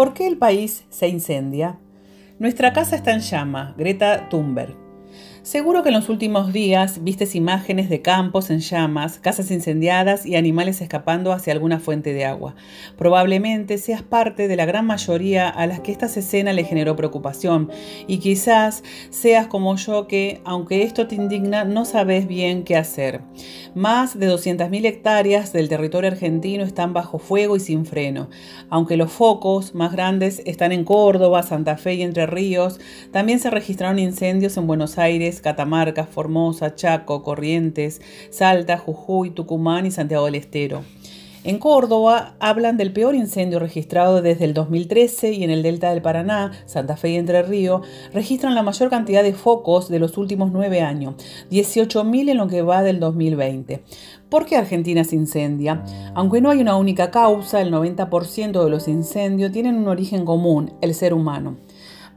¿Por qué el país se incendia? Nuestra casa está en llama, Greta Thunberg. Seguro que en los últimos días vistes imágenes de campos en llamas, casas incendiadas y animales escapando hacia alguna fuente de agua. Probablemente seas parte de la gran mayoría a las que esta escena le generó preocupación y quizás seas como yo que, aunque esto te indigna, no sabes bien qué hacer. Más de 200.000 hectáreas del territorio argentino están bajo fuego y sin freno. Aunque los focos más grandes están en Córdoba, Santa Fe y Entre Ríos, también se registraron incendios en Buenos Aires, Catamarca, Formosa, Chaco, Corrientes, Salta, Jujuy, Tucumán y Santiago del Estero. En Córdoba hablan del peor incendio registrado desde el 2013 y en el delta del Paraná, Santa Fe y Entre Ríos, registran la mayor cantidad de focos de los últimos nueve años, 18.000 en lo que va del 2020. ¿Por qué Argentina se incendia? Aunque no hay una única causa, el 90% de los incendios tienen un origen común, el ser humano.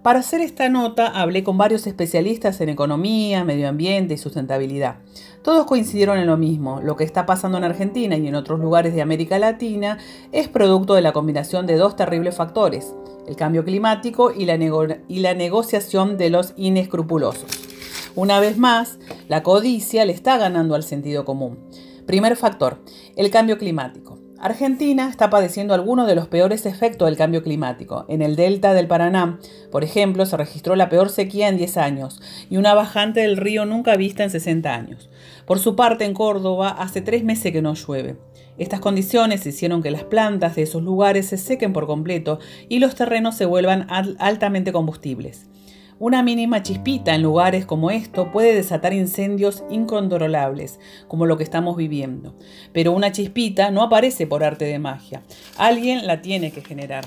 Para hacer esta nota hablé con varios especialistas en economía, medio ambiente y sustentabilidad. Todos coincidieron en lo mismo, lo que está pasando en Argentina y en otros lugares de América Latina es producto de la combinación de dos terribles factores, el cambio climático y la, negociación de los inescrupulosos. Una vez más, la codicia le está ganando al sentido común. Primer factor, el cambio climático. Argentina está padeciendo algunos de los peores efectos del cambio climático. En el delta del Paraná, por ejemplo, se registró la peor sequía en 10 años y una bajante del río nunca vista en 60 años. Por su parte, en Córdoba, hace tres meses que no llueve. Estas condiciones hicieron que las plantas de esos lugares se sequen por completo y los terrenos se vuelvan altamente combustibles. Una mínima chispita en lugares como esto puede desatar incendios incontrolables, como lo que estamos viviendo. Pero una chispita no aparece por arte de magia. Alguien la tiene que generar.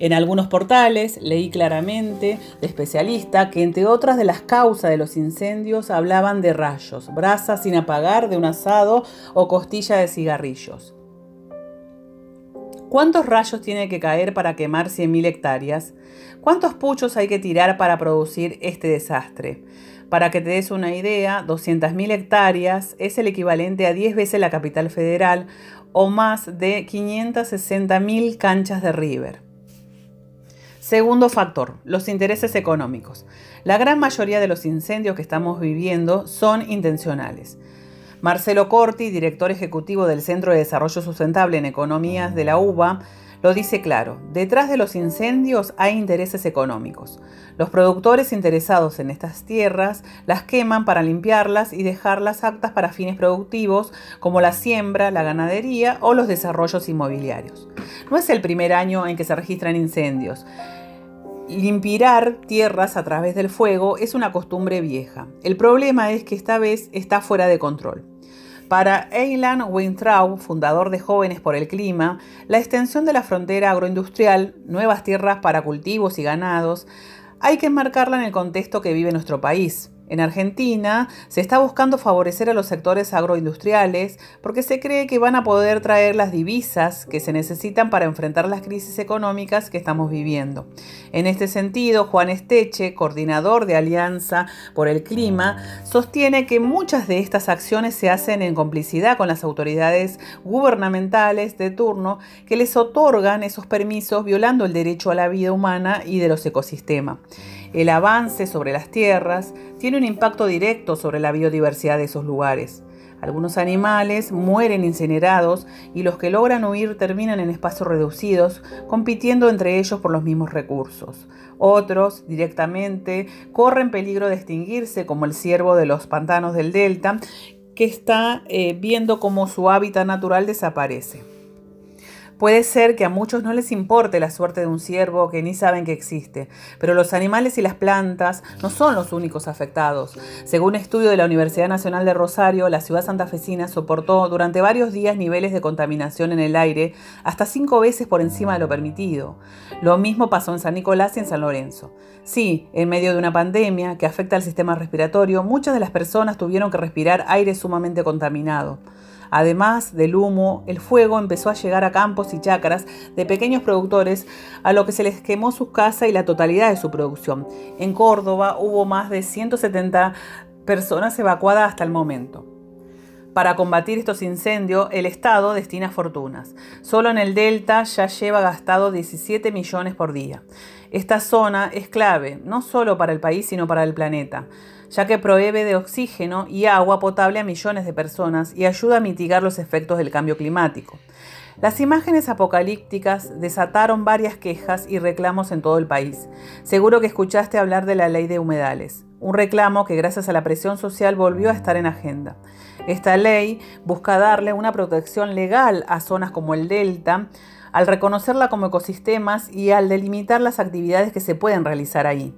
En algunos portales leí claramente de especialista que entre otras de las causas de los incendios hablaban de rayos, brasas sin apagar de un asado o costilla de cigarrillos. ¿Cuántos rayos tiene que caer para quemar 100.000 hectáreas? ¿Cuántos puchos hay que tirar para producir este desastre? Para que te des una idea, 200.000 hectáreas es el equivalente a 10 veces la capital federal o más de 560.000 canchas de River. Segundo factor, los intereses económicos. La gran mayoría de los incendios que estamos viviendo son intencionales. Marcelo Corti, director ejecutivo del Centro de Desarrollo Sustentable en Economías de la UBA, lo dice claro, detrás de los incendios hay intereses económicos. Los productores interesados en estas tierras las queman para limpiarlas y dejarlas aptas para fines productivos como la siembra, la ganadería o los desarrollos inmobiliarios. No es el primer año en que se registran incendios. Limpiar tierras a través del fuego es una costumbre vieja. El problema es que esta vez está fuera de control. Para Eilan Weintraub, fundador de Jóvenes por el Clima, la extensión de la frontera agroindustrial, nuevas tierras para cultivos y ganados, hay que enmarcarla en el contexto que vive nuestro país. En Argentina se está buscando favorecer a los sectores agroindustriales porque se cree que van a poder traer las divisas que se necesitan para enfrentar las crisis económicas que estamos viviendo. En este sentido, Juan Esteche, coordinador de Alianza por el Clima, sostiene que muchas de estas acciones se hacen en complicidad con las autoridades gubernamentales de turno que les otorgan esos permisos violando el derecho a la vida humana y de los ecosistemas. El avance sobre las tierras tiene un impacto directo sobre la biodiversidad de esos lugares. Algunos animales mueren incinerados y los que logran huir terminan en espacios reducidos, compitiendo entre ellos por los mismos recursos. Otros, directamente, corren peligro de extinguirse, como el ciervo de los pantanos del delta, que está eh, viendo cómo su hábitat natural desaparece. Puede ser que a muchos no les importe la suerte de un ciervo que ni saben que existe, pero los animales y las plantas no son los únicos afectados. Según un estudio de la Universidad Nacional de Rosario, la ciudad santafesina soportó durante varios días niveles de contaminación en el aire hasta cinco veces por encima de lo permitido. Lo mismo pasó en San Nicolás y en San Lorenzo. Sí, en medio de una pandemia que afecta al sistema respiratorio, muchas de las personas tuvieron que respirar aire sumamente contaminado. Además del humo, el fuego empezó a llegar a campos y chacras de pequeños productores, a lo que se les quemó su casa y la totalidad de su producción. En Córdoba hubo más de 170 personas evacuadas hasta el momento. Para combatir estos incendios, el Estado destina fortunas. Solo en el Delta ya lleva gastado 17 millones por día. Esta zona es clave, no solo para el país, sino para el planeta, ya que provee de oxígeno y agua potable a millones de personas y ayuda a mitigar los efectos del cambio climático. Las imágenes apocalípticas desataron varias quejas y reclamos en todo el país. Seguro que escuchaste hablar de la ley de humedales, un reclamo que gracias a la presión social volvió a estar en agenda. Esta ley busca darle una protección legal a zonas como el Delta, al reconocerla como ecosistemas y al delimitar las actividades que se pueden realizar ahí.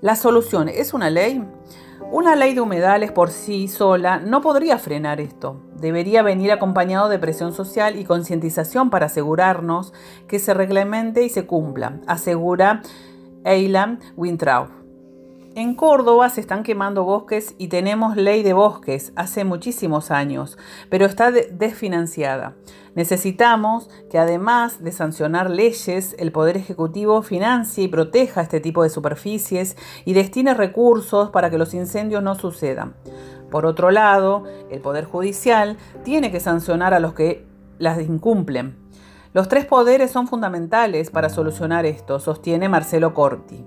La solución es una ley. Una ley de humedales por sí sola no podría frenar esto. Debería venir acompañado de presión social y concientización para asegurarnos que se reglamente y se cumpla, asegura Eilan Wintraub. En Córdoba se están quemando bosques y tenemos ley de bosques hace muchísimos años, pero está desfinanciada. Necesitamos que además de sancionar leyes, el Poder Ejecutivo financie y proteja este tipo de superficies y destine recursos para que los incendios no sucedan. Por otro lado, el Poder Judicial tiene que sancionar a los que las incumplen. Los tres poderes son fundamentales para solucionar esto, sostiene Marcelo Corti.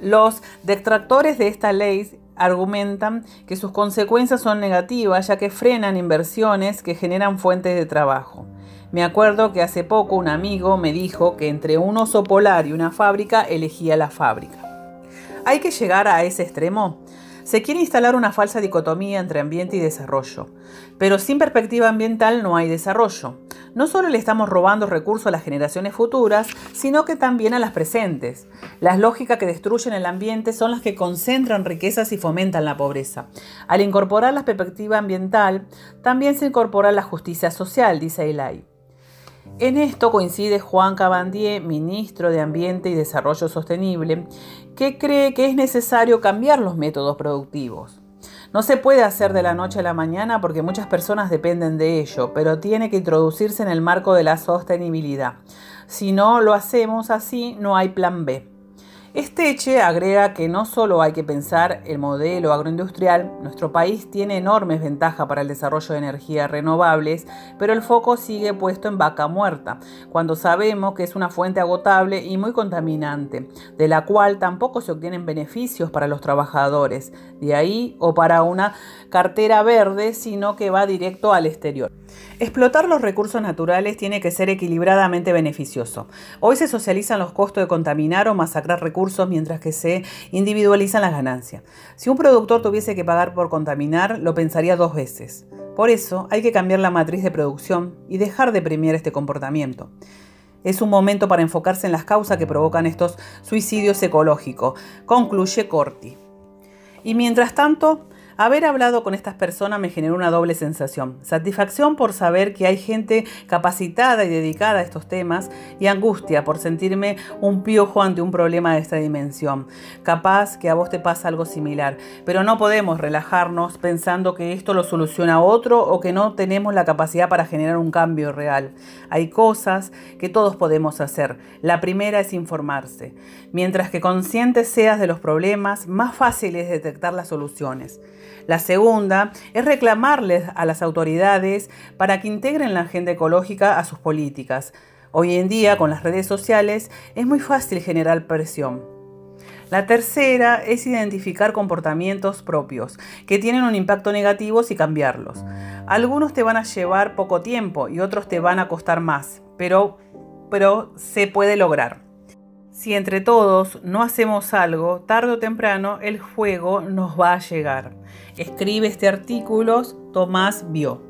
Los detractores de esta ley argumentan que sus consecuencias son negativas ya que frenan inversiones que generan fuentes de trabajo. Me acuerdo que hace poco un amigo me dijo que entre un oso polar y una fábrica elegía la fábrica. ¿Hay que llegar a ese extremo? Se quiere instalar una falsa dicotomía entre ambiente y desarrollo, pero sin perspectiva ambiental no hay desarrollo. No solo le estamos robando recursos a las generaciones futuras, sino que también a las presentes. Las lógicas que destruyen el ambiente son las que concentran riquezas y fomentan la pobreza. Al incorporar la perspectiva ambiental, también se incorpora la justicia social, dice Elay. En esto coincide Juan Cabandier, ministro de Ambiente y Desarrollo Sostenible, que cree que es necesario cambiar los métodos productivos. No se puede hacer de la noche a la mañana porque muchas personas dependen de ello, pero tiene que introducirse en el marco de la sostenibilidad. Si no lo hacemos así, no hay plan B. Esteche agrega que no solo hay que pensar el modelo agroindustrial, nuestro país tiene enormes ventajas para el desarrollo de energías renovables, pero el foco sigue puesto en vaca muerta, cuando sabemos que es una fuente agotable y muy contaminante, de la cual tampoco se obtienen beneficios para los trabajadores, de ahí o para una cartera verde, sino que va directo al exterior. Explotar los recursos naturales tiene que ser equilibradamente beneficioso. Hoy se socializan los costos de contaminar o masacrar mientras que se individualizan las ganancias. Si un productor tuviese que pagar por contaminar, lo pensaría dos veces. Por eso hay que cambiar la matriz de producción y dejar de premiar este comportamiento. Es un momento para enfocarse en las causas que provocan estos suicidios ecológicos, concluye Corti. Y mientras tanto, Haber hablado con estas personas me generó una doble sensación. Satisfacción por saber que hay gente capacitada y dedicada a estos temas y angustia por sentirme un piojo ante un problema de esta dimensión. Capaz que a vos te pasa algo similar, pero no podemos relajarnos pensando que esto lo soluciona otro o que no tenemos la capacidad para generar un cambio real. Hay cosas que todos podemos hacer. La primera es informarse. Mientras que consciente seas de los problemas, más fácil es detectar las soluciones. La segunda es reclamarles a las autoridades para que integren la agenda ecológica a sus políticas. Hoy en día, con las redes sociales, es muy fácil generar presión. La tercera es identificar comportamientos propios que tienen un impacto negativo y cambiarlos. Algunos te van a llevar poco tiempo y otros te van a costar más, pero, se puede lograr. Si entre todos no hacemos algo, tarde o temprano el fuego nos va a llegar. Escribe este artículo Tomás Bio.